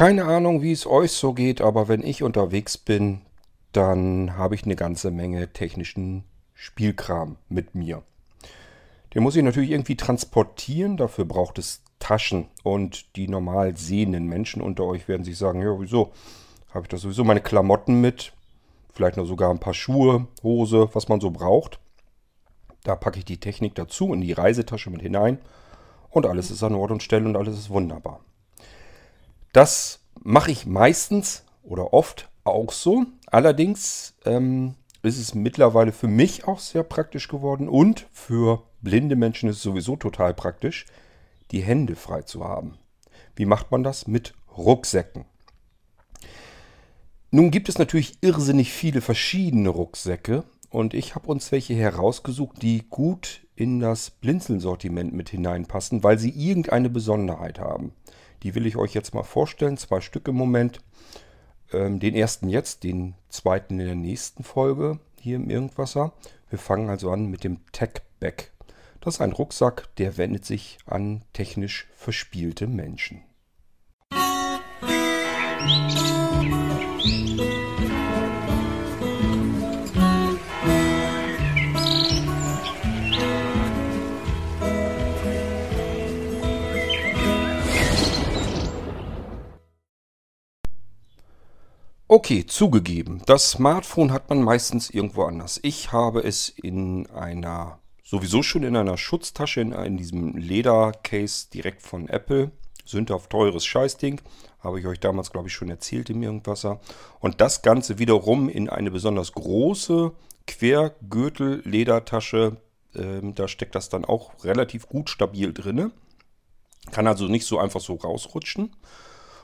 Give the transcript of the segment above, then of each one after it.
Keine Ahnung, wie es euch so geht, aber wenn ich unterwegs bin, dann habe ich eine ganze Menge technischen Spielkram mit mir. Den muss ich natürlich irgendwie transportieren, dafür braucht es Taschen. Und die normal sehenden Menschen unter euch werden sich sagen, ja, wieso? Habe ich da sowieso meine Klamotten mit, vielleicht noch sogar ein paar Schuhe, Hose, was man so braucht. Da packe ich die Technik dazu in die Reisetasche mit hinein und alles ist an Ort und Stelle und alles ist wunderbar. Das mache ich meistens oder oft auch so. Allerdings ähm, ist es mittlerweile für mich auch sehr praktisch geworden und für blinde Menschen ist es sowieso total praktisch, die Hände frei zu haben. Wie macht man das? Mit Rucksäcken. Nun gibt es natürlich irrsinnig viele verschiedene Rucksäcke und ich habe uns welche herausgesucht, die gut in das Blinzeln-Sortiment mit hineinpassen, weil sie irgendeine Besonderheit haben. Die will ich euch jetzt mal vorstellen, zwei Stück im Moment. Ähm, den ersten jetzt, den zweiten in der nächsten Folge hier im Irgendwasser. Wir fangen also an mit dem Tech Bag. Das ist ein Rucksack, der wendet sich an technisch verspielte Menschen. Okay, zugegeben. Das Smartphone hat man meistens irgendwo anders. Ich habe es in einer, sowieso schon in einer Schutztasche, in, in diesem Ledercase direkt von Apple. Sündhaft teures Scheißding. Habe ich euch damals, glaube ich, schon erzählt im Irgendwasser. Und das Ganze wiederum in eine besonders große Quergürtel-Ledertasche. Ähm, da steckt das dann auch relativ gut stabil drin. Kann also nicht so einfach so rausrutschen.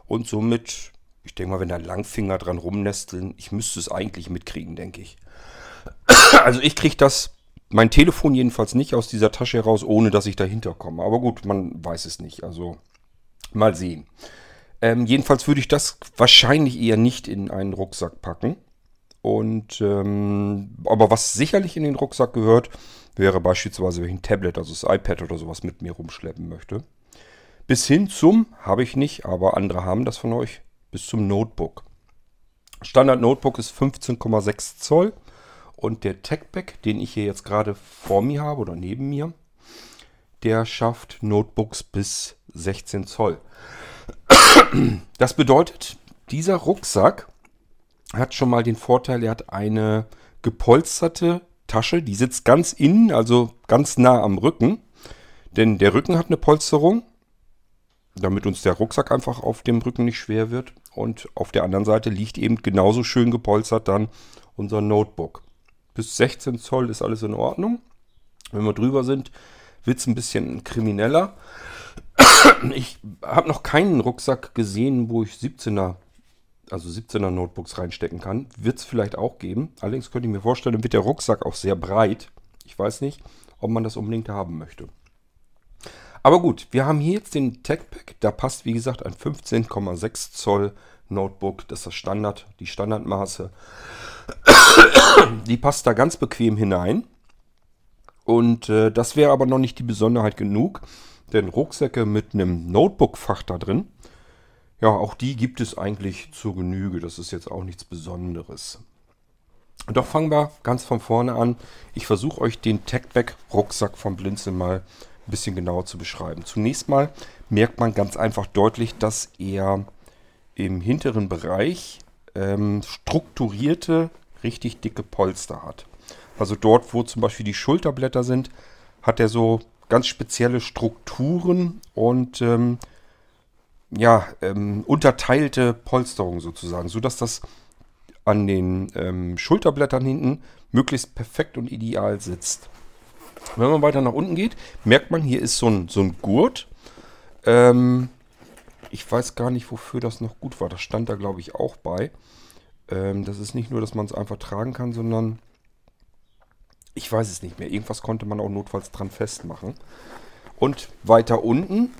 Und somit ich denke mal, wenn da Langfinger dran rumnesteln, ich müsste es eigentlich mitkriegen, denke ich. Also ich kriege das, mein Telefon jedenfalls nicht aus dieser Tasche heraus, ohne dass ich dahinter komme. Aber gut, man weiß es nicht. Also mal sehen. Ähm, jedenfalls würde ich das wahrscheinlich eher nicht in einen Rucksack packen. Und ähm, aber was sicherlich in den Rucksack gehört, wäre beispielsweise, wenn ich ein Tablet, also das iPad oder sowas mit mir rumschleppen möchte. Bis hin zum, habe ich nicht, aber andere haben das von euch, bis zum Notebook. Standard Notebook ist 15,6 Zoll und der TechPack, den ich hier jetzt gerade vor mir habe oder neben mir, der schafft Notebooks bis 16 Zoll. Das bedeutet, dieser Rucksack hat schon mal den Vorteil, er hat eine gepolsterte Tasche, die sitzt ganz innen, also ganz nah am Rücken. Denn der Rücken hat eine Polsterung damit uns der Rucksack einfach auf dem Rücken nicht schwer wird. Und auf der anderen Seite liegt eben genauso schön gepolstert dann unser Notebook. Bis 16 Zoll ist alles in Ordnung. Wenn wir drüber sind, wird es ein bisschen krimineller. Ich habe noch keinen Rucksack gesehen, wo ich 17er, also 17er Notebooks reinstecken kann. Wird es vielleicht auch geben. Allerdings könnte ich mir vorstellen, wird der Rucksack auch sehr breit. Ich weiß nicht, ob man das unbedingt haben möchte. Aber gut, wir haben hier jetzt den TechPack. Da passt, wie gesagt, ein 15,6 Zoll Notebook. Das ist das Standard, die Standardmaße. Die passt da ganz bequem hinein. Und äh, das wäre aber noch nicht die Besonderheit genug. Denn Rucksäcke mit einem Notebook-Fach da drin, ja, auch die gibt es eigentlich zur Genüge. Das ist jetzt auch nichts Besonderes. Doch fangen wir ganz von vorne an. Ich versuche euch den TechBack-Rucksack vom Blinzeln mal ein bisschen genauer zu beschreiben. Zunächst mal merkt man ganz einfach deutlich, dass er im hinteren Bereich ähm, strukturierte, richtig dicke Polster hat. Also dort, wo zum Beispiel die Schulterblätter sind, hat er so ganz spezielle Strukturen und ähm, ja, ähm, unterteilte Polsterung sozusagen, sodass das an den ähm, Schulterblättern hinten möglichst perfekt und ideal sitzt. Wenn man weiter nach unten geht, merkt man, hier ist so ein, so ein Gurt. Ähm, ich weiß gar nicht, wofür das noch gut war. Das stand da, glaube ich, auch bei. Ähm, das ist nicht nur, dass man es einfach tragen kann, sondern ich weiß es nicht mehr. Irgendwas konnte man auch notfalls dran festmachen. Und weiter unten,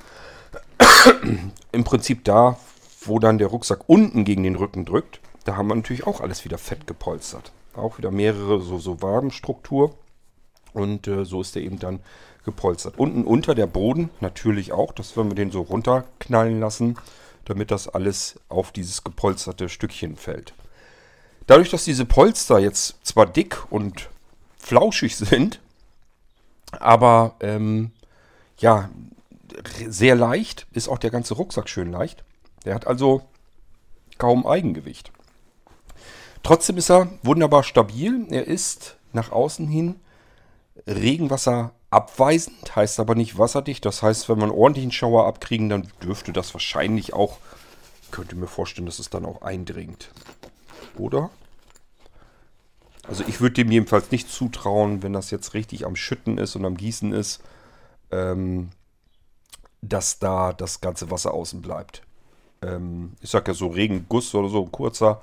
im Prinzip da, wo dann der Rucksack unten gegen den Rücken drückt, da haben wir natürlich auch alles wieder fett gepolstert. Auch wieder mehrere so, so Wabenstruktur. Und äh, so ist der eben dann gepolstert. Unten unter der Boden natürlich auch, dass wenn wir den so runterknallen lassen, damit das alles auf dieses gepolsterte Stückchen fällt. Dadurch, dass diese Polster jetzt zwar dick und flauschig sind, aber ähm, ja, sehr leicht, ist auch der ganze Rucksack schön leicht. Der hat also kaum Eigengewicht. Trotzdem ist er wunderbar stabil. Er ist nach außen hin Regenwasser abweisend, heißt aber nicht wasserdicht. Das heißt, wenn man ordentlich einen Schauer abkriegen, dann dürfte das wahrscheinlich auch, könnte mir vorstellen, dass es dann auch eindringt. Oder? Also ich würde dem jedenfalls nicht zutrauen, wenn das jetzt richtig am Schütten ist und am Gießen ist, ähm, dass da das ganze Wasser außen bleibt. Ähm, ich sag ja so Regenguss oder so, kurzer.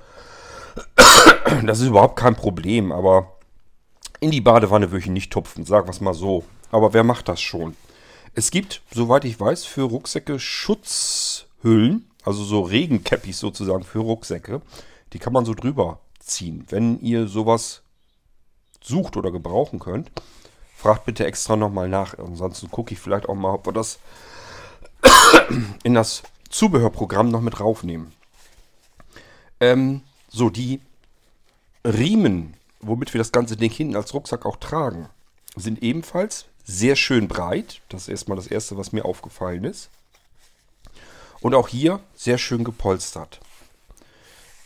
Das ist überhaupt kein Problem, aber in die Badewanne würde ich nicht tupfen, sagen wir es mal so. Aber wer macht das schon? Es gibt, soweit ich weiß, für Rucksäcke Schutzhüllen, also so Regencappis sozusagen für Rucksäcke. Die kann man so drüber ziehen. Wenn ihr sowas sucht oder gebrauchen könnt, fragt bitte extra nochmal nach. Ansonsten gucke ich vielleicht auch mal, ob wir das in das Zubehörprogramm noch mit raufnehmen. Ähm, so, die Riemen, womit wir das ganze Ding hinten als Rucksack auch tragen, sind ebenfalls sehr schön breit. Das ist erstmal das Erste, was mir aufgefallen ist. Und auch hier sehr schön gepolstert.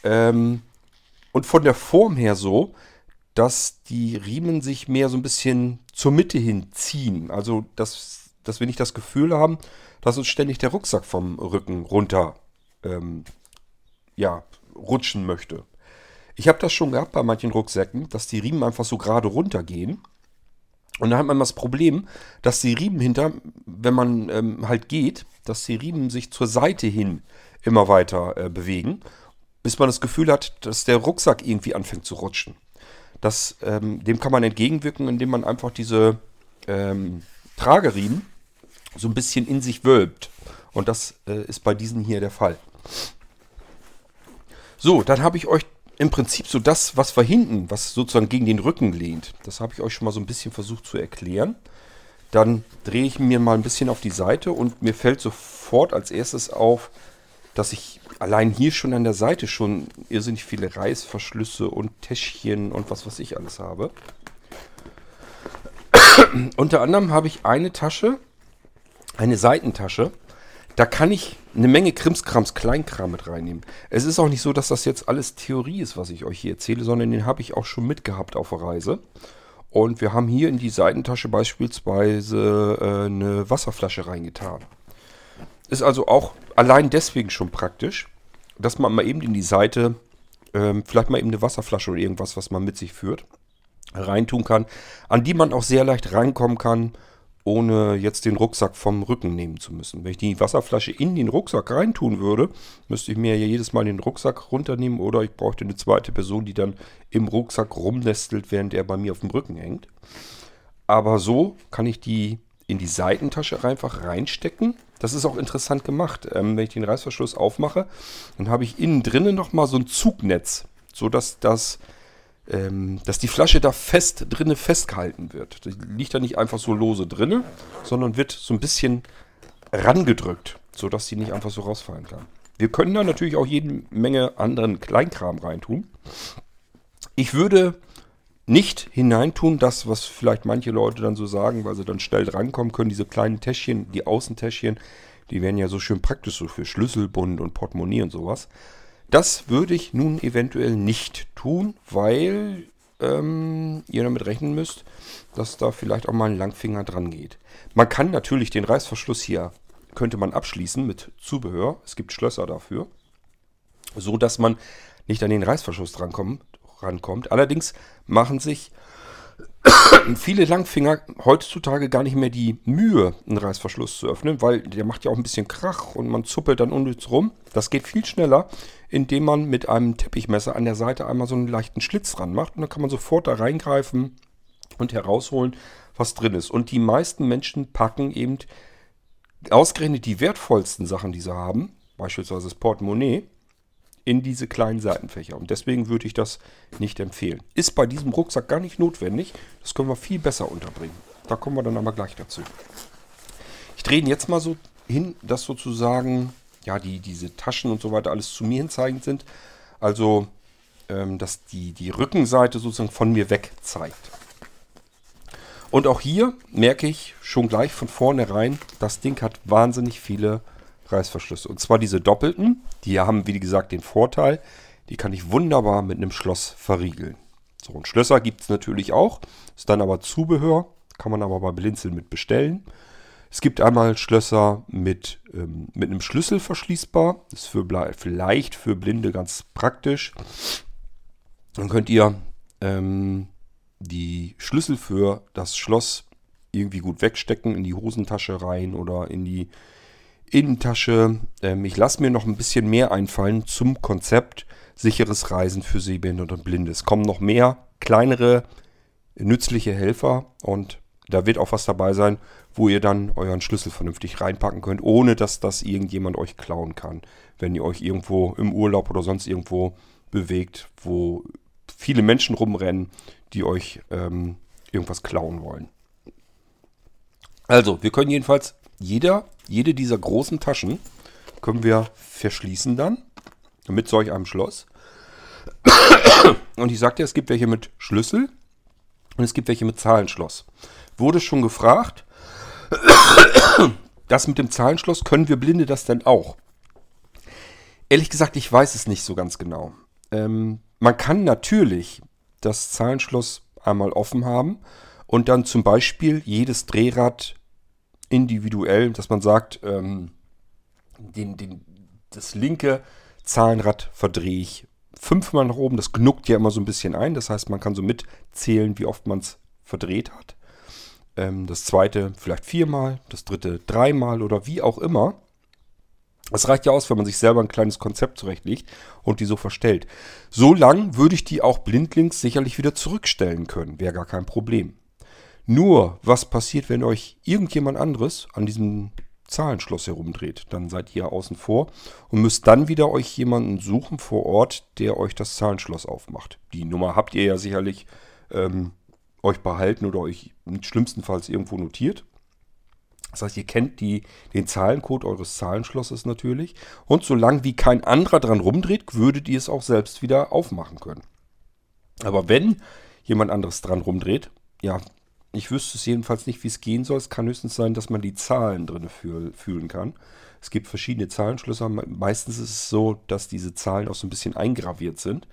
Ähm, und von der Form her so, dass die Riemen sich mehr so ein bisschen zur Mitte hin ziehen. Also, dass, dass wir nicht das Gefühl haben, dass uns ständig der Rucksack vom Rücken runter ähm, ja, rutschen möchte. Ich habe das schon gehabt bei manchen Rucksäcken, dass die Riemen einfach so gerade runtergehen. Und da hat man das Problem, dass die Riemen hinter, wenn man ähm, halt geht, dass die Riemen sich zur Seite hin immer weiter äh, bewegen, bis man das Gefühl hat, dass der Rucksack irgendwie anfängt zu rutschen. Das, ähm, dem kann man entgegenwirken, indem man einfach diese ähm, Trageriemen so ein bisschen in sich wölbt. Und das äh, ist bei diesen hier der Fall. So, dann habe ich euch im Prinzip so das, was wir hinten, was sozusagen gegen den Rücken lehnt, das habe ich euch schon mal so ein bisschen versucht zu erklären. Dann drehe ich mir mal ein bisschen auf die Seite und mir fällt sofort als erstes auf, dass ich allein hier schon an der Seite schon irrsinnig viele Reißverschlüsse und Täschchen und was weiß ich alles habe. Unter anderem habe ich eine Tasche, eine Seitentasche. Da kann ich eine Menge Krimskrams, Kleinkram mit reinnehmen. Es ist auch nicht so, dass das jetzt alles Theorie ist, was ich euch hier erzähle, sondern den habe ich auch schon mitgehabt auf der Reise. Und wir haben hier in die Seitentasche beispielsweise äh, eine Wasserflasche reingetan. Ist also auch allein deswegen schon praktisch, dass man mal eben in die Seite ähm, vielleicht mal eben eine Wasserflasche oder irgendwas, was man mit sich führt, reintun kann, an die man auch sehr leicht reinkommen kann, ohne jetzt den Rucksack vom Rücken nehmen zu müssen. Wenn ich die Wasserflasche in den Rucksack reintun würde, müsste ich mir ja jedes Mal den Rucksack runternehmen oder ich bräuchte eine zweite Person, die dann im Rucksack rumnestelt, während er bei mir auf dem Rücken hängt. Aber so kann ich die in die Seitentasche einfach reinstecken das ist auch interessant gemacht. Ähm, wenn ich den Reißverschluss aufmache, dann habe ich innen drinnen nochmal so ein Zugnetz, sodass das, ähm, dass die Flasche da fest drinnen festgehalten wird. Die liegt da nicht einfach so lose drinnen, sondern wird so ein bisschen rangedrückt, sodass sie nicht einfach so rausfallen kann. Wir können da natürlich auch jede Menge anderen Kleinkram reintun. Ich würde nicht hineintun, das, was vielleicht manche Leute dann so sagen, weil sie dann schnell drankommen können, diese kleinen Täschchen, die Außentäschchen, die wären ja so schön praktisch, so für Schlüsselbund und Portemonnaie und sowas. Das würde ich nun eventuell nicht tun, weil ähm, ihr damit rechnen müsst, dass da vielleicht auch mal ein Langfinger dran geht. Man kann natürlich den Reißverschluss hier, könnte man abschließen mit Zubehör. Es gibt Schlösser dafür. So dass man nicht an den Reißverschluss drankommt, rankommt. Allerdings machen sich viele Langfinger heutzutage gar nicht mehr die Mühe, einen Reißverschluss zu öffnen, weil der macht ja auch ein bisschen Krach und man zuppelt dann unnütz rum. Das geht viel schneller, indem man mit einem Teppichmesser an der Seite einmal so einen leichten Schlitz dran macht und dann kann man sofort da reingreifen und herausholen, was drin ist. Und die meisten Menschen packen eben ausgerechnet die wertvollsten Sachen, die sie haben, beispielsweise das Portemonnaie, in diese kleinen Seitenfächer. Und deswegen würde ich das nicht empfehlen. Ist bei diesem Rucksack gar nicht notwendig. Das können wir viel besser unterbringen. Da kommen wir dann aber gleich dazu. Ich drehe ihn jetzt mal so hin, dass sozusagen ja, die, diese Taschen und so weiter alles zu mir hinzeigend sind. Also, ähm, dass die, die Rückenseite sozusagen von mir weg zeigt. Und auch hier merke ich schon gleich von vornherein, das Ding hat wahnsinnig viele Reißverschlüsse. Und zwar diese doppelten, die haben, wie gesagt, den Vorteil, die kann ich wunderbar mit einem Schloss verriegeln. So, und Schlösser gibt es natürlich auch, ist dann aber Zubehör, kann man aber bei Blinzeln mit bestellen. Es gibt einmal Schlösser mit, ähm, mit einem Schlüssel verschließbar. Ist für, vielleicht für Blinde ganz praktisch. Dann könnt ihr ähm, die Schlüssel für das Schloss irgendwie gut wegstecken, in die Hosentasche rein oder in die Innentasche. Ähm, ich lasse mir noch ein bisschen mehr einfallen zum Konzept sicheres Reisen für Sehbehinderte und Blinde. Es kommen noch mehr kleinere nützliche Helfer und da wird auch was dabei sein, wo ihr dann euren Schlüssel vernünftig reinpacken könnt, ohne dass das irgendjemand euch klauen kann. Wenn ihr euch irgendwo im Urlaub oder sonst irgendwo bewegt, wo viele Menschen rumrennen, die euch ähm, irgendwas klauen wollen. Also, wir können jedenfalls jeder, jede dieser großen Taschen können wir verschließen dann mit solch einem Schloss. Und ich sagte, es gibt welche mit Schlüssel und es gibt welche mit Zahlenschloss. Wurde schon gefragt, das mit dem Zahlenschloss, können wir Blinde das denn auch? Ehrlich gesagt, ich weiß es nicht so ganz genau. Ähm, man kann natürlich das Zahlenschloss einmal offen haben und dann zum Beispiel jedes Drehrad individuell, dass man sagt, ähm, den, den, das linke Zahlenrad verdrehe ich fünfmal nach oben. Das knuckt ja immer so ein bisschen ein. Das heißt, man kann so mitzählen, wie oft man es verdreht hat. Ähm, das zweite vielleicht viermal, das dritte dreimal oder wie auch immer. Es reicht ja aus, wenn man sich selber ein kleines Konzept zurechtlegt und die so verstellt. So lang würde ich die auch blindlings sicherlich wieder zurückstellen können. Wäre gar kein Problem. Nur, was passiert, wenn euch irgendjemand anderes an diesem Zahlenschloss herumdreht? Dann seid ihr außen vor und müsst dann wieder euch jemanden suchen vor Ort, der euch das Zahlenschloss aufmacht. Die Nummer habt ihr ja sicherlich ähm, euch behalten oder euch schlimmstenfalls irgendwo notiert. Das heißt, ihr kennt die, den Zahlencode eures Zahlenschlosses natürlich. Und solange wie kein anderer dran rumdreht, würdet ihr es auch selbst wieder aufmachen können. Aber wenn jemand anderes dran rumdreht, ja, ich wüsste es jedenfalls nicht, wie es gehen soll. Es kann höchstens sein, dass man die Zahlen drin fühlen kann. Es gibt verschiedene Zahlenschlösser. Meistens ist es so, dass diese Zahlen auch so ein bisschen eingraviert sind.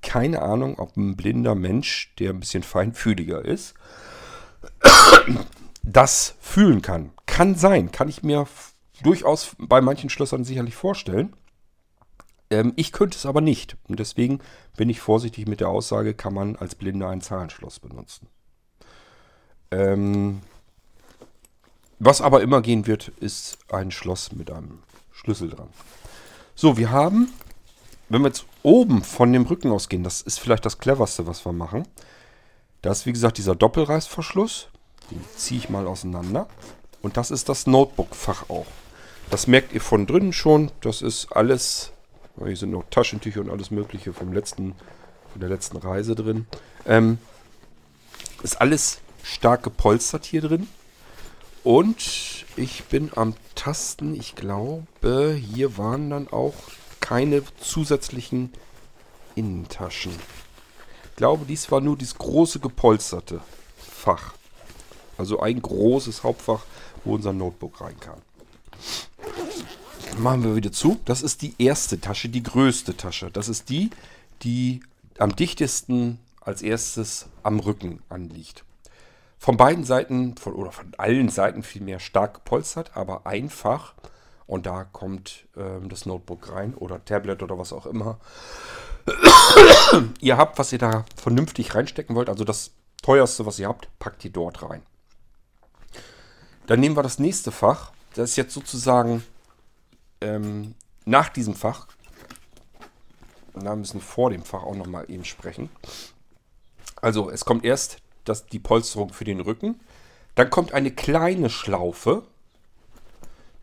Keine Ahnung, ob ein blinder Mensch, der ein bisschen feinfühliger ist, das fühlen kann. Kann sein, kann ich mir durchaus bei manchen Schlössern sicherlich vorstellen. Ähm, ich könnte es aber nicht. Und deswegen bin ich vorsichtig mit der Aussage, kann man als Blinder ein Zahlenschloss benutzen. Ähm, was aber immer gehen wird, ist ein Schloss mit einem Schlüssel dran. So, wir haben, wenn wir jetzt oben von dem Rücken ausgehen, das ist vielleicht das cleverste, was wir machen. Da ist wie gesagt dieser Doppelreißverschluss. Den ziehe ich mal auseinander. Und das ist das Notebook-Fach auch. Das merkt ihr von drinnen schon. Das ist alles. Hier sind noch Taschentücher und alles Mögliche vom letzten, von der letzten Reise drin. Ähm, ist alles stark gepolstert hier drin. Und ich bin am Tasten. Ich glaube, hier waren dann auch keine zusätzlichen Innentaschen. Ich glaube, dies war nur dieses große gepolsterte Fach. Also ein großes Hauptfach, wo unser Notebook reinkam. Machen wir wieder zu. Das ist die erste Tasche, die größte Tasche. Das ist die, die am dichtesten als erstes am Rücken anliegt. Von beiden Seiten, von, oder von allen Seiten vielmehr stark gepolstert, aber einfach. Und da kommt ähm, das Notebook rein oder Tablet oder was auch immer. ihr habt, was ihr da vernünftig reinstecken wollt, also das teuerste, was ihr habt, packt ihr dort rein. Dann nehmen wir das nächste Fach. Das ist jetzt sozusagen ähm, nach diesem Fach. Da müssen vor dem Fach auch nochmal eben sprechen. Also es kommt erst das, die Polsterung für den Rücken. Dann kommt eine kleine Schlaufe,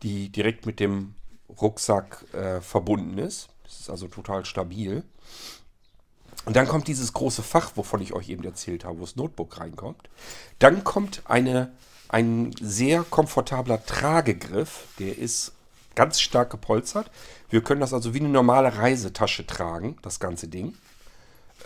die direkt mit dem Rucksack äh, verbunden ist. Das ist also total stabil. Und dann kommt dieses große Fach, wovon ich euch eben erzählt habe, wo das Notebook reinkommt. Dann kommt eine ein sehr komfortabler Tragegriff. Der ist ganz stark gepolstert. Wir können das also wie eine normale Reisetasche tragen, das ganze Ding.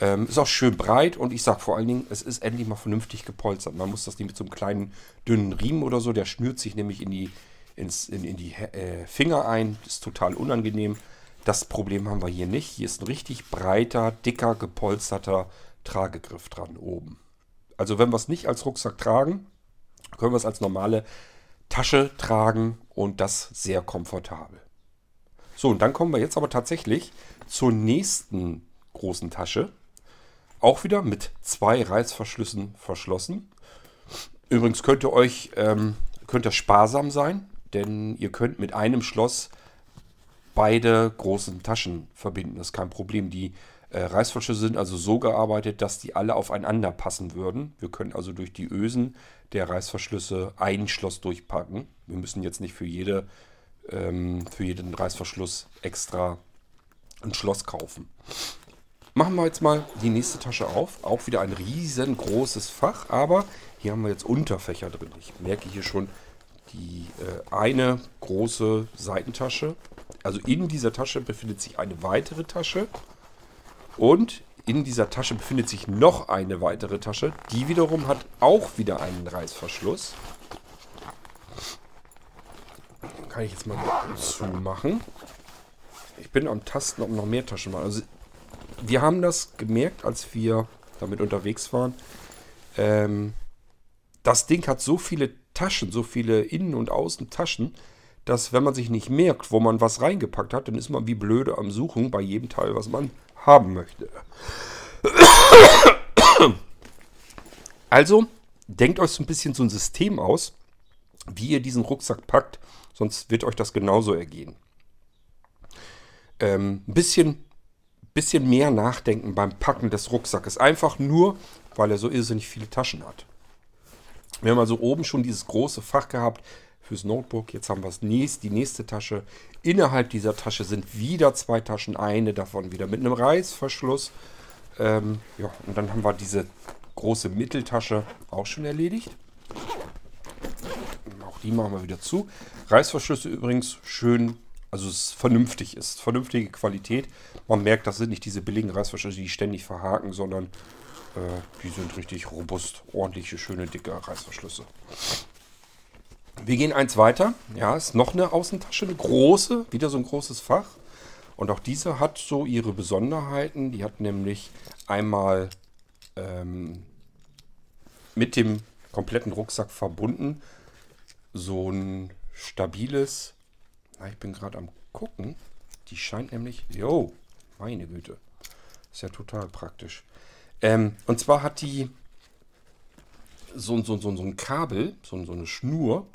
Ähm, ist auch schön breit und ich sage vor allen Dingen, es ist endlich mal vernünftig gepolstert. Man muss das nicht mit so einem kleinen dünnen Riemen oder so, der schnürt sich nämlich in die, ins, in, in die äh, Finger ein. Ist total unangenehm. Das Problem haben wir hier nicht. Hier ist ein richtig breiter, dicker, gepolsterter Tragegriff dran oben. Also wenn wir es nicht als Rucksack tragen, können wir es als normale Tasche tragen und das sehr komfortabel. So, und dann kommen wir jetzt aber tatsächlich zur nächsten großen Tasche. Auch wieder mit zwei Reißverschlüssen verschlossen. Übrigens könnt ihr euch, ähm, könnt ihr sparsam sein, denn ihr könnt mit einem Schloss beide großen Taschen verbinden. Das ist kein Problem. Die äh, Reißverschlüsse sind also so gearbeitet, dass die alle aufeinander passen würden. Wir können also durch die Ösen der Reißverschlüsse ein Schloss durchpacken. Wir müssen jetzt nicht für, jede, ähm, für jeden Reißverschluss extra ein Schloss kaufen. Machen wir jetzt mal die nächste Tasche auf. Auch wieder ein riesengroßes Fach, aber hier haben wir jetzt Unterfächer drin. Ich merke hier schon die äh, eine große Seitentasche. Also in dieser Tasche befindet sich eine weitere Tasche. Und in dieser Tasche befindet sich noch eine weitere Tasche. Die wiederum hat auch wieder einen Reißverschluss. Kann ich jetzt mal zumachen. Ich bin am Tasten, ob noch mehr Taschen waren. Also wir haben das gemerkt, als wir damit unterwegs waren. Ähm, das Ding hat so viele Taschen, so viele Innen- und Außentaschen, dass wenn man sich nicht merkt, wo man was reingepackt hat, dann ist man wie blöde am Suchen bei jedem Teil, was man haben möchte. Also, denkt euch so ein bisschen so ein System aus, wie ihr diesen Rucksack packt, sonst wird euch das genauso ergehen. Ähm, ein bisschen, bisschen mehr nachdenken beim Packen des Rucksackes. Einfach nur, weil er so irrsinnig viele Taschen hat. Wir haben also oben schon dieses große Fach gehabt fürs Notebook. Jetzt haben wir das nächste, die nächste Tasche. Innerhalb dieser Tasche sind wieder zwei Taschen, eine davon wieder mit einem Reißverschluss. Ähm, ja, und dann haben wir diese große Mitteltasche auch schon erledigt. Auch die machen wir wieder zu. Reißverschlüsse übrigens schön, also es vernünftig ist. Vernünftige Qualität. Man merkt, das sind nicht diese billigen Reißverschlüsse, die ständig verhaken, sondern äh, die sind richtig robust. Ordentliche, schöne, dicke Reißverschlüsse. Wir gehen eins weiter. Ja, ist noch eine Außentasche, eine große, wieder so ein großes Fach. Und auch diese hat so ihre Besonderheiten. Die hat nämlich einmal ähm, mit dem kompletten Rucksack verbunden so ein stabiles. Na, ich bin gerade am gucken. Die scheint nämlich. Jo, meine Güte. Ist ja total praktisch. Ähm, und zwar hat die so, so, so, so ein Kabel, so, so eine Schnur.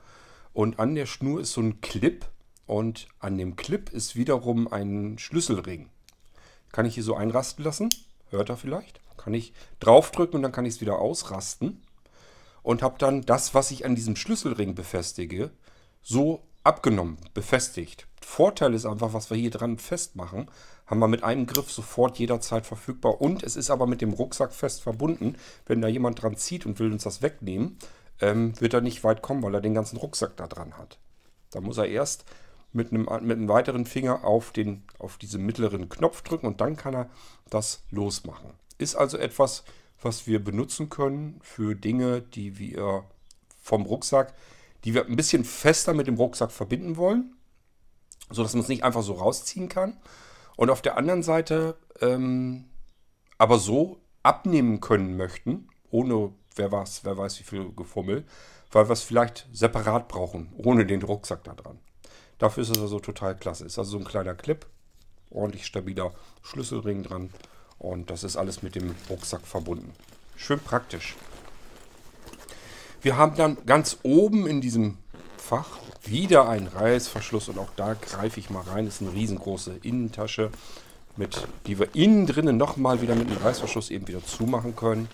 Und an der Schnur ist so ein Clip. Und an dem Clip ist wiederum ein Schlüsselring. Kann ich hier so einrasten lassen? Hört er vielleicht? Kann ich draufdrücken und dann kann ich es wieder ausrasten. Und habe dann das, was ich an diesem Schlüsselring befestige, so abgenommen, befestigt. Vorteil ist einfach, was wir hier dran festmachen, haben wir mit einem Griff sofort jederzeit verfügbar. Und es ist aber mit dem Rucksack fest verbunden. Wenn da jemand dran zieht und will uns das wegnehmen, ähm, wird er nicht weit kommen, weil er den ganzen Rucksack da dran hat. Da muss er erst mit einem, mit einem weiteren Finger auf, den, auf diesen mittleren Knopf drücken und dann kann er das losmachen. Ist also etwas, was wir benutzen können für Dinge, die wir vom Rucksack, die wir ein bisschen fester mit dem Rucksack verbinden wollen, sodass man es nicht einfach so rausziehen kann. Und auf der anderen Seite ähm, aber so abnehmen können möchten, ohne wer weiß, wer weiß wie viel Gefummel, weil wir es vielleicht separat brauchen, ohne den Rucksack da dran. Dafür ist es also total klasse. Ist also so ein kleiner Clip, ordentlich stabiler Schlüsselring dran und das ist alles mit dem Rucksack verbunden. Schön praktisch. Wir haben dann ganz oben in diesem Fach wieder einen Reißverschluss und auch da greife ich mal rein. Das ist eine riesengroße Innentasche, mit, die wir innen drinnen nochmal wieder mit einem Reißverschluss eben wieder zumachen können.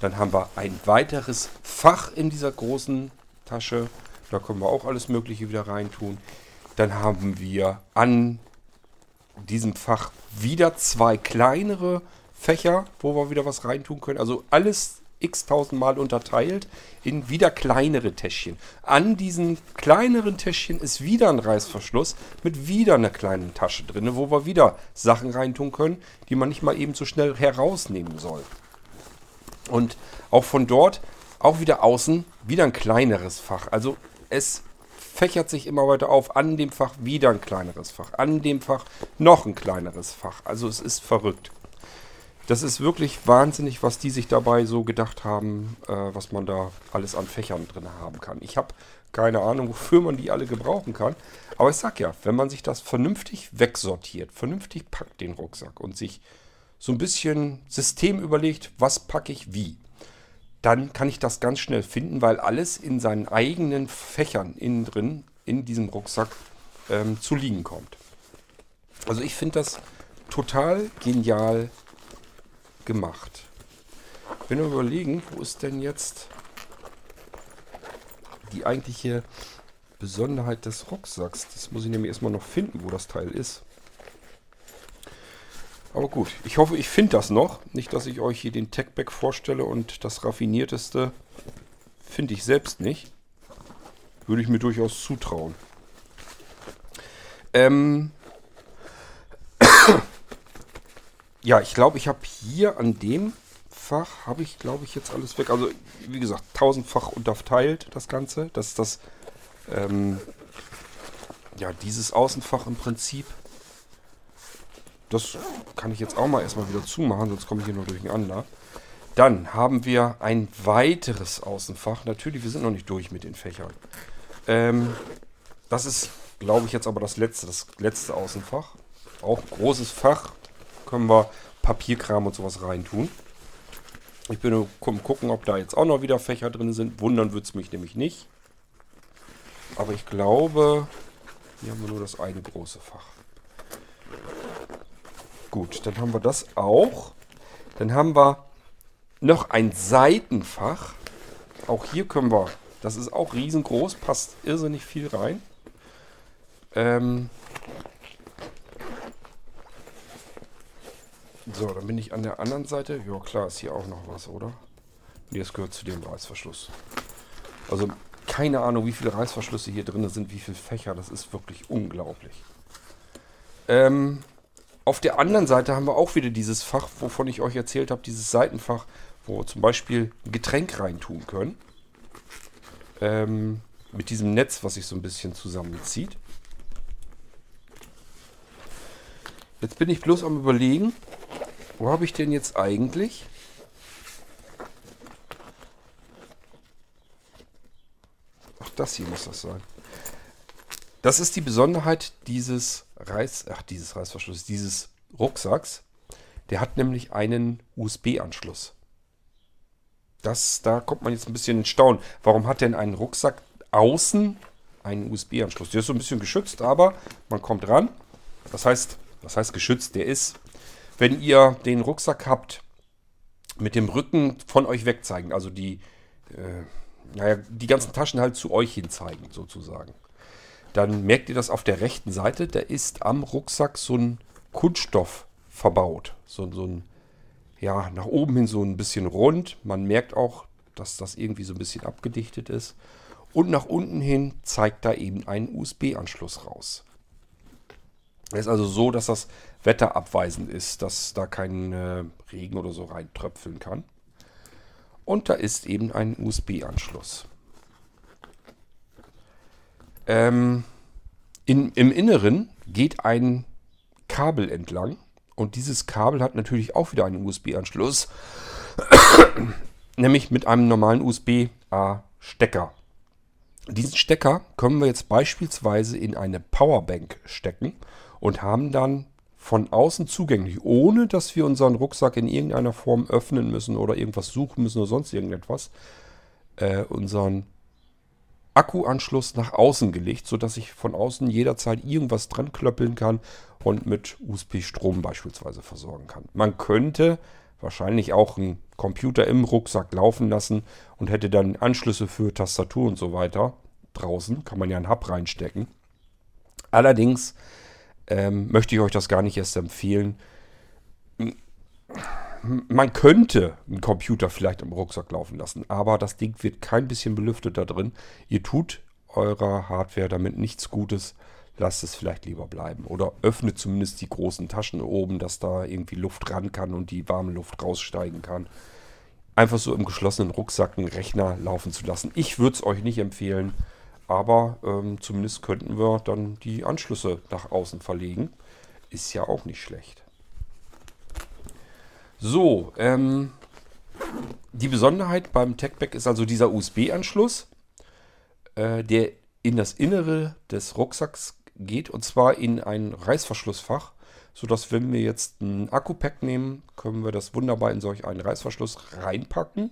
Dann haben wir ein weiteres Fach in dieser großen Tasche. Da können wir auch alles Mögliche wieder reintun. Dann haben wir an diesem Fach wieder zwei kleinere Fächer, wo wir wieder was reintun können. Also alles x tausendmal unterteilt in wieder kleinere Täschchen. An diesen kleineren Täschchen ist wieder ein Reißverschluss mit wieder einer kleinen Tasche drin, wo wir wieder Sachen reintun können, die man nicht mal eben so schnell herausnehmen soll. Und auch von dort, auch wieder außen, wieder ein kleineres Fach. Also es fächert sich immer weiter auf. An dem Fach wieder ein kleineres Fach. An dem Fach noch ein kleineres Fach. Also es ist verrückt. Das ist wirklich wahnsinnig, was die sich dabei so gedacht haben, äh, was man da alles an Fächern drin haben kann. Ich habe keine Ahnung, wofür man die alle gebrauchen kann. Aber ich sag ja, wenn man sich das vernünftig wegsortiert, vernünftig packt den Rucksack und sich so ein bisschen System überlegt, was packe ich wie, dann kann ich das ganz schnell finden, weil alles in seinen eigenen Fächern innen drin in diesem Rucksack ähm, zu liegen kommt. Also ich finde das total genial gemacht. Wenn wir überlegen, wo ist denn jetzt die eigentliche Besonderheit des Rucksacks? Das muss ich nämlich erstmal noch finden, wo das Teil ist. Aber gut, ich hoffe, ich finde das noch. Nicht, dass ich euch hier den Techback vorstelle und das raffinierteste finde ich selbst nicht. Würde ich mir durchaus zutrauen. Ähm ja, ich glaube, ich habe hier an dem Fach, habe ich glaube ich jetzt alles weg. Also wie gesagt, tausendfach unterteilt das Ganze. Das ist das, ähm ja, dieses Außenfach im Prinzip. Das kann ich jetzt auch mal erstmal wieder zumachen, sonst komme ich hier nur durcheinander. Dann haben wir ein weiteres Außenfach. Natürlich, wir sind noch nicht durch mit den Fächern. Ähm, das ist, glaube ich, jetzt aber das letzte, das letzte Außenfach. Auch großes Fach. Können wir Papierkram und sowas reintun. Ich bin nur gucken, ob da jetzt auch noch wieder Fächer drin sind. Wundern würde es mich nämlich nicht. Aber ich glaube, hier haben wir nur das eine große Fach. Gut, dann haben wir das auch. Dann haben wir noch ein Seitenfach. Auch hier können wir, das ist auch riesengroß, passt irrsinnig viel rein. Ähm so, dann bin ich an der anderen Seite. Ja, klar, ist hier auch noch was, oder? Nee, das gehört zu dem Reißverschluss. Also keine Ahnung, wie viele Reißverschlüsse hier drin sind, wie viele Fächer. Das ist wirklich unglaublich. Ähm, auf der anderen Seite haben wir auch wieder dieses Fach, wovon ich euch erzählt habe, dieses Seitenfach, wo wir zum Beispiel ein Getränk reintun können. Ähm, mit diesem Netz, was sich so ein bisschen zusammenzieht. Jetzt bin ich bloß am überlegen, wo habe ich denn jetzt eigentlich Ach, das hier muss das sein. Das ist die Besonderheit dieses Reiß, ach, dieses Reißverschlusses, dieses Rucksacks. Der hat nämlich einen USB-Anschluss. Das, da kommt man jetzt ein bisschen in Staunen. Warum hat denn ein Rucksack außen einen USB-Anschluss? Der ist so ein bisschen geschützt, aber man kommt ran. Das heißt, was heißt geschützt? Der ist, wenn ihr den Rucksack habt, mit dem Rücken von euch wegzeigen. Also die, äh, naja, die ganzen Taschen halt zu euch hin zeigen, sozusagen dann merkt ihr das auf der rechten Seite. Da ist am Rucksack so ein Kunststoff verbaut. So, so ein, ja, nach oben hin so ein bisschen rund. Man merkt auch, dass das irgendwie so ein bisschen abgedichtet ist. Und nach unten hin zeigt da eben ein USB-Anschluss raus. Es ist also so, dass das wetterabweisend ist, dass da kein äh, Regen oder so reintröpfeln kann. Und da ist eben ein USB-Anschluss. Ähm, in, Im Inneren geht ein Kabel entlang und dieses Kabel hat natürlich auch wieder einen USB-Anschluss, nämlich mit einem normalen USB-A-Stecker. Diesen Stecker können wir jetzt beispielsweise in eine Powerbank stecken und haben dann von außen zugänglich, ohne dass wir unseren Rucksack in irgendeiner Form öffnen müssen oder irgendwas suchen müssen oder sonst irgendetwas, äh, unseren Akkuanschluss nach außen gelegt, sodass ich von außen jederzeit irgendwas dran klöppeln kann und mit USB-Strom beispielsweise versorgen kann. Man könnte wahrscheinlich auch einen Computer im Rucksack laufen lassen und hätte dann Anschlüsse für Tastatur und so weiter draußen. Kann man ja einen Hub reinstecken. Allerdings ähm, möchte ich euch das gar nicht erst empfehlen. man könnte einen Computer vielleicht im Rucksack laufen lassen, aber das Ding wird kein bisschen belüftet da drin. Ihr tut eurer Hardware damit nichts Gutes. Lasst es vielleicht lieber bleiben. Oder öffnet zumindest die großen Taschen oben, dass da irgendwie Luft ran kann und die warme Luft raussteigen kann. Einfach so im geschlossenen Rucksack einen Rechner laufen zu lassen. Ich würde es euch nicht empfehlen, aber ähm, zumindest könnten wir dann die Anschlüsse nach außen verlegen. Ist ja auch nicht schlecht. So, ähm, die Besonderheit beim TechBack ist also dieser USB-Anschluss, äh, der in das Innere des Rucksacks geht und zwar in ein Reißverschlussfach, sodass wenn wir jetzt ein Akku-Pack nehmen, können wir das wunderbar in solch einen Reißverschluss reinpacken.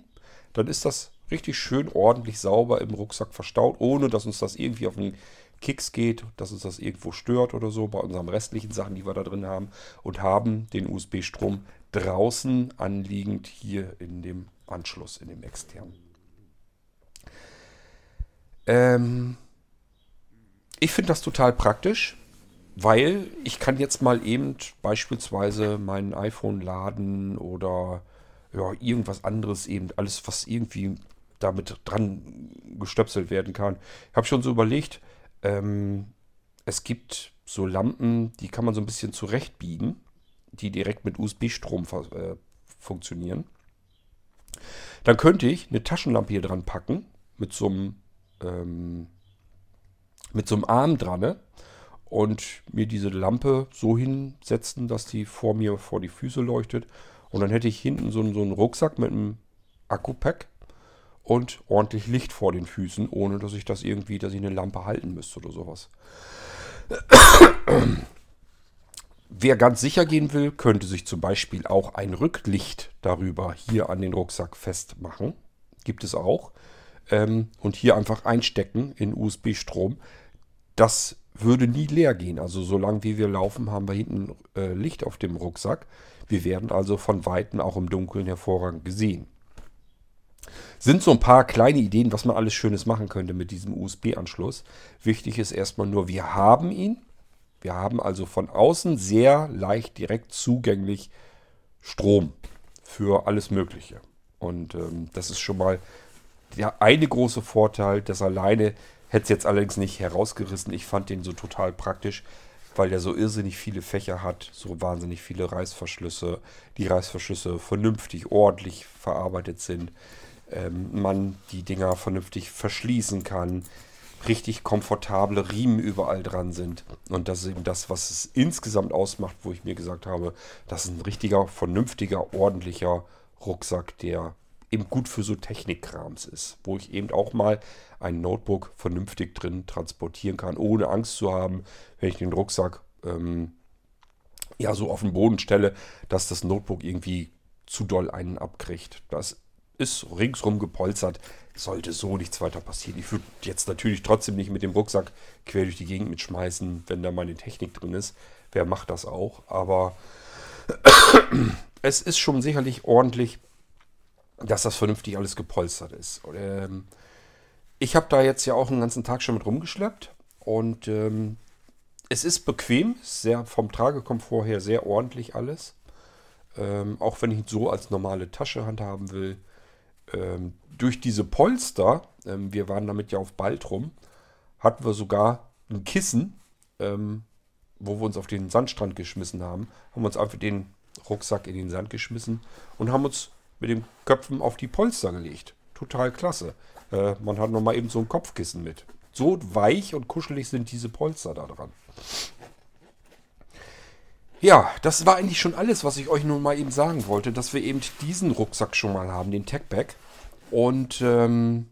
Dann ist das richtig schön ordentlich sauber im Rucksack verstaut, ohne dass uns das irgendwie auf den Kicks geht, dass uns das irgendwo stört oder so bei unseren restlichen Sachen, die wir da drin haben und haben den USB-Strom draußen anliegend hier in dem Anschluss, in dem externen. Ähm, ich finde das total praktisch, weil ich kann jetzt mal eben beispielsweise mein iPhone laden oder ja, irgendwas anderes eben, alles was irgendwie damit dran gestöpselt werden kann. Ich habe schon so überlegt, ähm, es gibt so Lampen, die kann man so ein bisschen zurechtbiegen die direkt mit USB-Strom äh, funktionieren. Dann könnte ich eine Taschenlampe hier dran packen mit so einem, ähm, mit so einem Arm dran ne? und mir diese Lampe so hinsetzen, dass die vor mir vor die Füße leuchtet. Und dann hätte ich hinten so, so einen Rucksack mit einem Akku-Pack und ordentlich Licht vor den Füßen, ohne dass ich das irgendwie, dass ich eine Lampe halten müsste oder sowas. Wer ganz sicher gehen will, könnte sich zum Beispiel auch ein Rücklicht darüber hier an den Rucksack festmachen. Gibt es auch. Ähm, und hier einfach einstecken in USB-Strom. Das würde nie leer gehen. Also solange wie wir laufen, haben wir hinten äh, Licht auf dem Rucksack. Wir werden also von Weitem auch im Dunkeln hervorragend gesehen. Sind so ein paar kleine Ideen, was man alles Schönes machen könnte mit diesem USB-Anschluss. Wichtig ist erstmal nur, wir haben ihn. Wir haben also von außen sehr leicht direkt zugänglich Strom für alles Mögliche. Und ähm, das ist schon mal der eine große Vorteil. Das alleine hätte es jetzt allerdings nicht herausgerissen. Ich fand den so total praktisch, weil der so irrsinnig viele Fächer hat, so wahnsinnig viele Reißverschlüsse, die Reißverschlüsse vernünftig, ordentlich verarbeitet sind, ähm, man die Dinger vernünftig verschließen kann, richtig komfortable Riemen überall dran sind. Und das ist eben das, was es insgesamt ausmacht, wo ich mir gesagt habe, das ist ein richtiger, vernünftiger, ordentlicher Rucksack, der eben gut für so Technikkrams ist. Wo ich eben auch mal ein Notebook vernünftig drin transportieren kann, ohne Angst zu haben, wenn ich den Rucksack ähm, ja so auf den Boden stelle, dass das Notebook irgendwie zu doll einen abkriegt. Das ist ringsrum gepolstert sollte so nichts weiter passieren. Ich würde jetzt natürlich trotzdem nicht mit dem Rucksack quer durch die Gegend mitschmeißen, wenn da meine Technik drin ist. Wer macht das auch? Aber es ist schon sicherlich ordentlich, dass das vernünftig alles gepolstert ist. Ähm, ich habe da jetzt ja auch einen ganzen Tag schon mit rumgeschleppt und ähm, es ist bequem, sehr vom Tragekomfort her sehr ordentlich alles. Ähm, auch wenn ich so als normale Tasche handhaben will ähm, durch diese Polster, ähm, wir waren damit ja auf Baltrum, hatten wir sogar ein Kissen, ähm, wo wir uns auf den Sandstrand geschmissen haben, haben uns einfach den Rucksack in den Sand geschmissen und haben uns mit den Köpfen auf die Polster gelegt. Total klasse. Äh, man hat nochmal eben so ein Kopfkissen mit. So weich und kuschelig sind diese Polster da dran. Ja, das war eigentlich schon alles, was ich euch nun mal eben sagen wollte, dass wir eben diesen Rucksack schon mal haben, den Techback. Und ähm,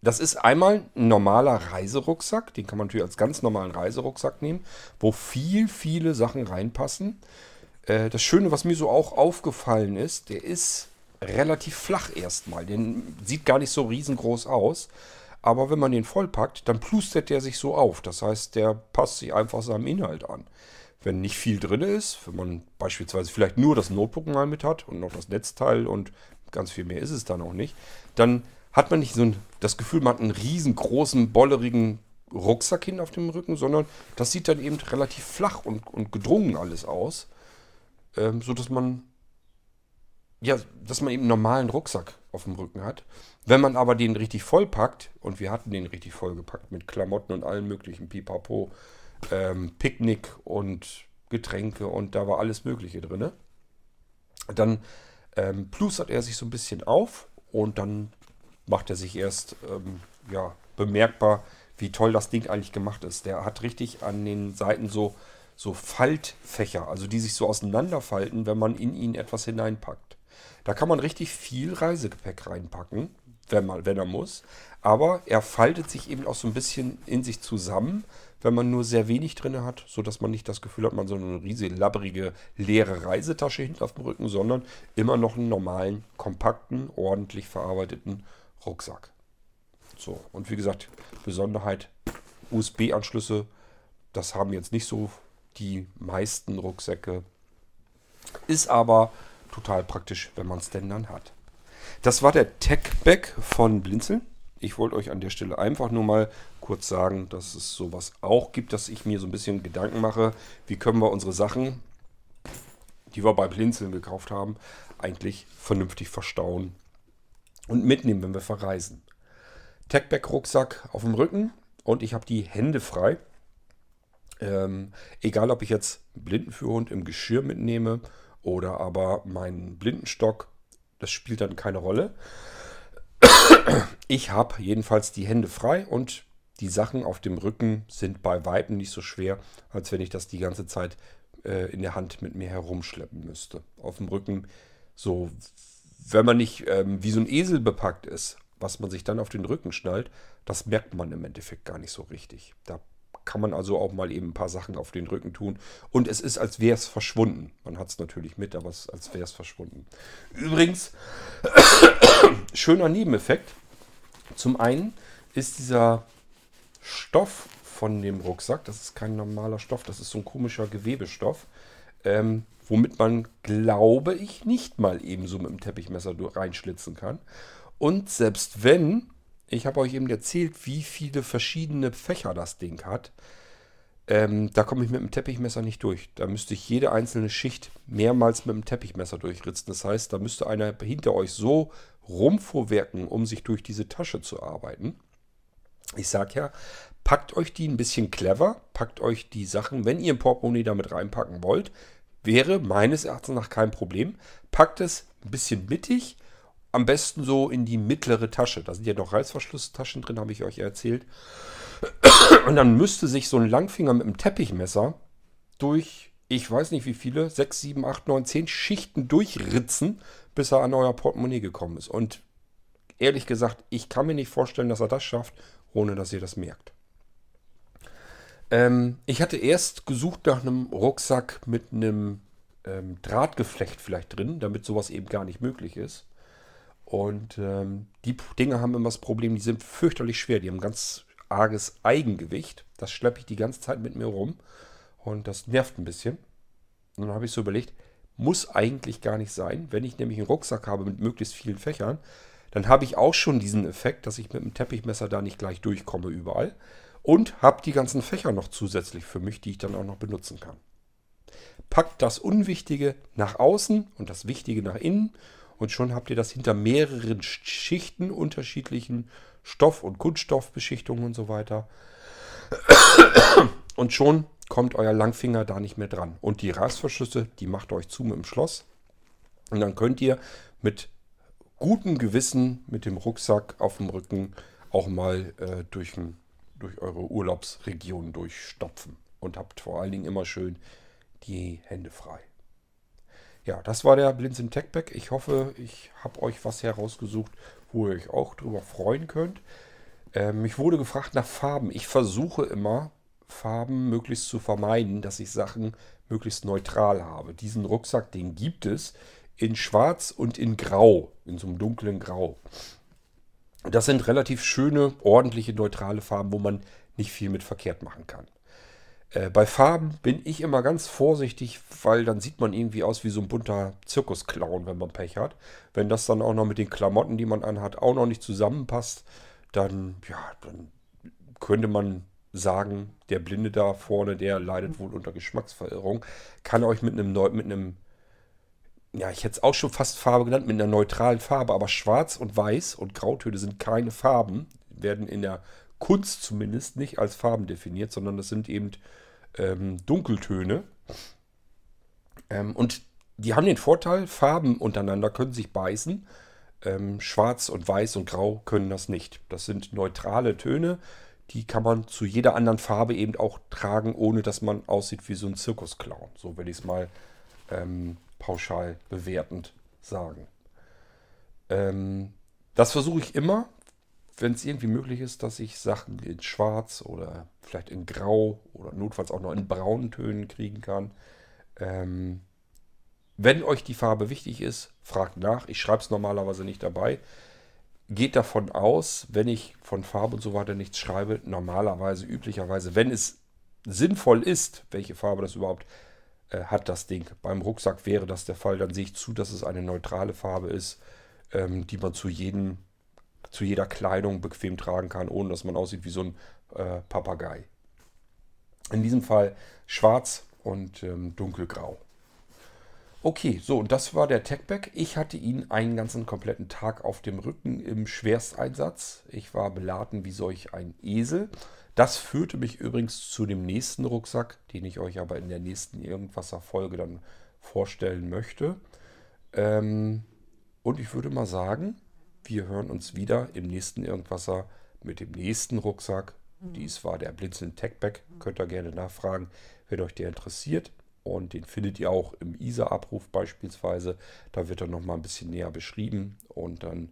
das ist einmal ein normaler Reiserucksack, den kann man natürlich als ganz normalen Reiserucksack nehmen, wo viel, viele Sachen reinpassen. Äh, das Schöne, was mir so auch aufgefallen ist, der ist relativ flach erstmal. Der sieht gar nicht so riesengroß aus. Aber wenn man den vollpackt, dann plustert der sich so auf. Das heißt, der passt sich einfach seinem Inhalt an. Wenn nicht viel drin ist, wenn man beispielsweise vielleicht nur das Notebook mal mit hat und noch das Netzteil und ganz viel mehr ist es dann auch nicht, dann hat man nicht so ein, das Gefühl, man hat einen riesengroßen, bollerigen Rucksack hin auf dem Rücken, sondern das sieht dann eben relativ flach und, und gedrungen alles aus. Ähm, so dass man ja, dass man eben einen normalen Rucksack auf dem Rücken hat. Wenn man aber den richtig vollpackt, und wir hatten den richtig vollgepackt mit Klamotten und allen möglichen Pipapo, ähm, Picknick und Getränke und da war alles Mögliche drin, dann ähm, plustert er sich so ein bisschen auf und dann macht er sich erst ähm, ja, bemerkbar, wie toll das Ding eigentlich gemacht ist. Der hat richtig an den Seiten so, so Faltfächer, also die sich so auseinanderfalten, wenn man in ihn etwas hineinpackt. Da kann man richtig viel Reisegepäck reinpacken, wenn, man, wenn er muss. Aber er faltet sich eben auch so ein bisschen in sich zusammen, wenn man nur sehr wenig drin hat, sodass man nicht das Gefühl hat, man so eine riesige, labbrige, leere Reisetasche hinten auf dem Rücken, sondern immer noch einen normalen, kompakten, ordentlich verarbeiteten Rucksack. So, und wie gesagt, Besonderheit, USB-Anschlüsse, das haben jetzt nicht so die meisten Rucksäcke. Ist aber total praktisch, wenn man es denn dann hat. Das war der Tech-Bag von Blinzeln. Ich wollte euch an der Stelle einfach nur mal kurz sagen, dass es sowas auch gibt, dass ich mir so ein bisschen Gedanken mache, wie können wir unsere Sachen, die wir bei Blinzeln gekauft haben, eigentlich vernünftig verstauen und mitnehmen, wenn wir verreisen. Techback-Rucksack auf dem Rücken und ich habe die Hände frei. Ähm, egal, ob ich jetzt einen Blindenführhund im Geschirr mitnehme oder aber meinen Blindenstock, das spielt dann keine Rolle. Ich habe jedenfalls die Hände frei und die Sachen auf dem Rücken sind bei Weitem nicht so schwer, als wenn ich das die ganze Zeit äh, in der Hand mit mir herumschleppen müsste. Auf dem Rücken, so, wenn man nicht ähm, wie so ein Esel bepackt ist, was man sich dann auf den Rücken schnallt, das merkt man im Endeffekt gar nicht so richtig. Da kann man also auch mal eben ein paar Sachen auf den Rücken tun. Und es ist, als wäre es verschwunden. Man hat es natürlich mit, aber es als wäre es verschwunden. Übrigens, schöner Nebeneffekt. Zum einen ist dieser Stoff von dem Rucksack, das ist kein normaler Stoff, das ist so ein komischer Gewebestoff, ähm, womit man, glaube ich, nicht mal ebenso mit dem Teppichmesser reinschlitzen kann. Und selbst wenn, ich habe euch eben erzählt, wie viele verschiedene Fächer das Ding hat, ähm, da komme ich mit dem Teppichmesser nicht durch. Da müsste ich jede einzelne Schicht mehrmals mit dem Teppichmesser durchritzen. Das heißt, da müsste einer hinter euch so rumvorwerken, um sich durch diese Tasche zu arbeiten. Ich sage ja, packt euch die ein bisschen clever, packt euch die Sachen, wenn ihr ein Portemonnaie damit reinpacken wollt, wäre meines Erachtens nach kein Problem. Packt es ein bisschen mittig, am besten so in die mittlere Tasche. Da sind ja noch Reißverschlusstaschen drin, habe ich euch erzählt. Und dann müsste sich so ein Langfinger mit einem Teppichmesser durch, ich weiß nicht wie viele, 6, 7, 8, 9, 10 Schichten durchritzen, bis er an euer Portemonnaie gekommen ist. Und ehrlich gesagt, ich kann mir nicht vorstellen, dass er das schafft, ohne dass ihr das merkt. Ähm, ich hatte erst gesucht nach einem Rucksack mit einem ähm, Drahtgeflecht vielleicht drin, damit sowas eben gar nicht möglich ist. Und ähm, die Dinge haben immer das Problem, die sind fürchterlich schwer. Die haben ganz arges Eigengewicht. Das schleppe ich die ganze Zeit mit mir rum. Und das nervt ein bisschen. Und dann habe ich so überlegt, muss eigentlich gar nicht sein. Wenn ich nämlich einen Rucksack habe mit möglichst vielen Fächern, dann habe ich auch schon diesen Effekt, dass ich mit dem Teppichmesser da nicht gleich durchkomme überall. Und habe die ganzen Fächer noch zusätzlich für mich, die ich dann auch noch benutzen kann. Packt das Unwichtige nach außen und das Wichtige nach innen und schon habt ihr das hinter mehreren Schichten unterschiedlichen Stoff- und Kunststoffbeschichtungen und so weiter. Und schon kommt euer Langfinger da nicht mehr dran. Und die Reißverschlüsse, die macht euch zu mit dem Schloss. Und dann könnt ihr mit gutem Gewissen mit dem Rucksack auf dem Rücken auch mal äh, durch, ein, durch eure Urlaubsregion durchstopfen. Und habt vor allen Dingen immer schön die Hände frei. Ja, das war der Blinzeln Tech Pack. Ich hoffe, ich habe euch was herausgesucht, wo ihr euch auch drüber freuen könnt. Ähm, mich wurde gefragt nach Farben. Ich versuche immer, Farben möglichst zu vermeiden, dass ich Sachen möglichst neutral habe. Diesen Rucksack, den gibt es in Schwarz und in Grau, in so einem dunklen Grau. Das sind relativ schöne, ordentliche, neutrale Farben, wo man nicht viel mit verkehrt machen kann. Äh, bei Farben bin ich immer ganz vorsichtig, weil dann sieht man irgendwie aus wie so ein bunter Zirkusclown, wenn man Pech hat. Wenn das dann auch noch mit den Klamotten, die man anhat, auch noch nicht zusammenpasst, dann, ja, dann könnte man sagen, der Blinde da vorne, der leidet wohl unter Geschmacksverirrung, kann euch mit einem, mit einem ja, ich hätte es auch schon fast Farbe genannt, mit einer neutralen Farbe, aber Schwarz und Weiß und Grautöne sind keine Farben, werden in der Kunst zumindest nicht als Farben definiert, sondern das sind eben ähm, Dunkeltöne. Ähm, und die haben den Vorteil, Farben untereinander können sich beißen. Ähm, Schwarz und Weiß und Grau können das nicht. Das sind neutrale Töne, die kann man zu jeder anderen Farbe eben auch tragen, ohne dass man aussieht wie so ein Zirkusclown. So will ich es mal ähm, pauschal bewertend sagen. Ähm, das versuche ich immer, wenn es irgendwie möglich ist, dass ich Sachen in Schwarz oder vielleicht in Grau oder notfalls auch noch in braunen Tönen kriegen kann. Ähm, wenn euch die Farbe wichtig ist, fragt nach. Ich schreibe es normalerweise nicht dabei. Geht davon aus, wenn ich von Farbe und so weiter nichts schreibe, normalerweise, üblicherweise, wenn es sinnvoll ist, welche Farbe das überhaupt äh, hat, das Ding. Beim Rucksack wäre das der Fall, dann sehe ich zu, dass es eine neutrale Farbe ist, ähm, die man zu jedem zu jeder Kleidung bequem tragen kann, ohne dass man aussieht wie so ein äh, Papagei. In diesem Fall schwarz und ähm, dunkelgrau. Okay, so, und das war der Techback. Ich hatte ihn einen ganzen kompletten Tag auf dem Rücken im Schwersteinsatz. Ich war beladen wie solch ein Esel. Das führte mich übrigens zu dem nächsten Rucksack, den ich euch aber in der nächsten Irgendwasser-Folge dann vorstellen möchte. Ähm, und ich würde mal sagen, wir hören uns wieder im nächsten Irgendwasser mit dem nächsten Rucksack. Dies war der Blinzeln Techback. Könnt ihr gerne nachfragen, wenn euch der interessiert. Und den findet ihr auch im ISA-Abruf beispielsweise. Da wird er nochmal ein bisschen näher beschrieben. Und dann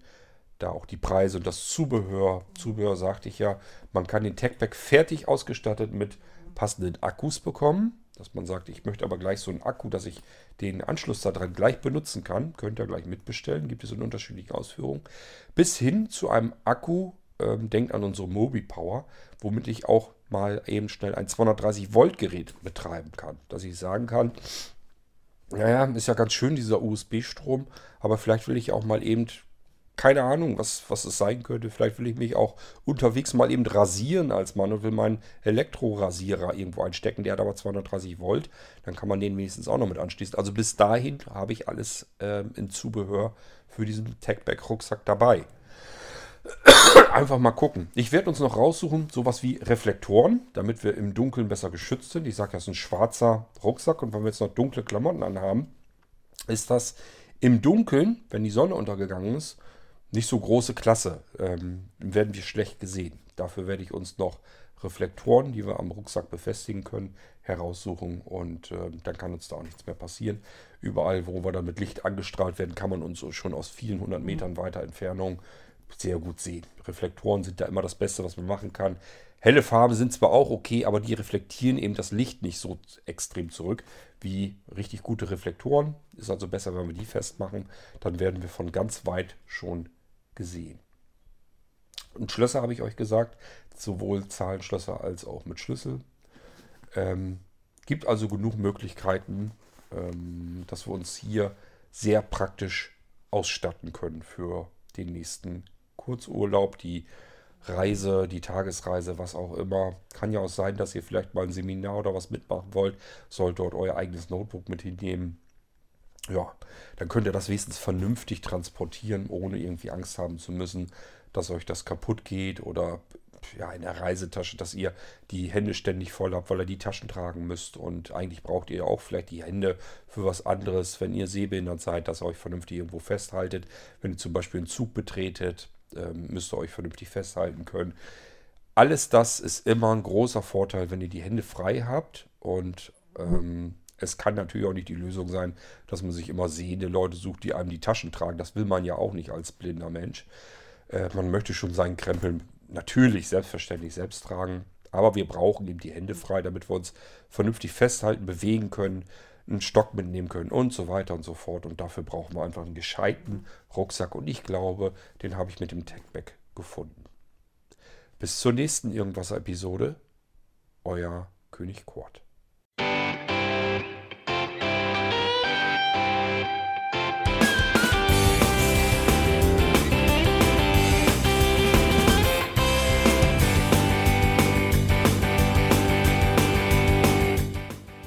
da auch die Preise und das Zubehör. Zubehör sagte ich ja, man kann den Techback fertig ausgestattet mit passenden Akkus bekommen dass man sagt, ich möchte aber gleich so einen Akku, dass ich den Anschluss da dran gleich benutzen kann. Könnt ihr gleich mitbestellen, gibt es in unterschiedlichen Ausführungen. Bis hin zu einem Akku, ähm, denkt an unsere Mobi Power, womit ich auch mal eben schnell ein 230 Volt Gerät betreiben kann. Dass ich sagen kann, naja, ist ja ganz schön dieser USB-Strom, aber vielleicht will ich auch mal eben keine Ahnung, was, was es sein könnte. Vielleicht will ich mich auch unterwegs mal eben rasieren als Mann und will meinen Elektrorasierer irgendwo einstecken. Der hat aber 230 Volt. Dann kann man den wenigstens auch noch mit anschließen. Also bis dahin habe ich alles ähm, in Zubehör für diesen Techback-Rucksack dabei. Einfach mal gucken. Ich werde uns noch raussuchen, sowas wie Reflektoren, damit wir im Dunkeln besser geschützt sind. Ich sage, das ist ein schwarzer Rucksack und wenn wir jetzt noch dunkle Klamotten anhaben, ist das im Dunkeln, wenn die Sonne untergegangen ist, nicht so große Klasse. Ähm, werden wir schlecht gesehen. Dafür werde ich uns noch Reflektoren, die wir am Rucksack befestigen können, heraussuchen und äh, dann kann uns da auch nichts mehr passieren. Überall, wo wir dann mit Licht angestrahlt werden, kann man uns schon aus vielen hundert mhm. Metern weiter Entfernung sehr gut sehen. Reflektoren sind da immer das Beste, was man machen kann. Helle Farben sind zwar auch okay, aber die reflektieren eben das Licht nicht so extrem zurück wie richtig gute Reflektoren. Ist also besser, wenn wir die festmachen. Dann werden wir von ganz weit schon gesehen. Und Schlösser habe ich euch gesagt, sowohl Zahlenschlösser als auch mit Schlüssel. Ähm, gibt also genug Möglichkeiten, ähm, dass wir uns hier sehr praktisch ausstatten können für den nächsten Kurzurlaub, die Reise, die Tagesreise, was auch immer. Kann ja auch sein, dass ihr vielleicht mal ein Seminar oder was mitmachen wollt. Sollt dort euer eigenes Notebook mit hinnehmen ja, dann könnt ihr das wenigstens vernünftig transportieren, ohne irgendwie Angst haben zu müssen, dass euch das kaputt geht oder ja, in der Reisetasche, dass ihr die Hände ständig voll habt, weil ihr die Taschen tragen müsst. Und eigentlich braucht ihr auch vielleicht die Hände für was anderes, wenn ihr sehbehindert seid, dass ihr euch vernünftig irgendwo festhaltet. Wenn ihr zum Beispiel einen Zug betretet, ähm, müsst ihr euch vernünftig festhalten können. Alles das ist immer ein großer Vorteil, wenn ihr die Hände frei habt und ähm, es kann natürlich auch nicht die Lösung sein, dass man sich immer sehende Leute sucht, die einem die Taschen tragen. Das will man ja auch nicht als blinder Mensch. Äh, man möchte schon seinen Krempel natürlich selbstverständlich selbst tragen. Aber wir brauchen eben die Hände frei, damit wir uns vernünftig festhalten, bewegen können, einen Stock mitnehmen können und so weiter und so fort. Und dafür brauchen wir einfach einen gescheiten Rucksack. Und ich glaube, den habe ich mit dem Techback gefunden. Bis zur nächsten Irgendwas-Episode. Euer König Kurt.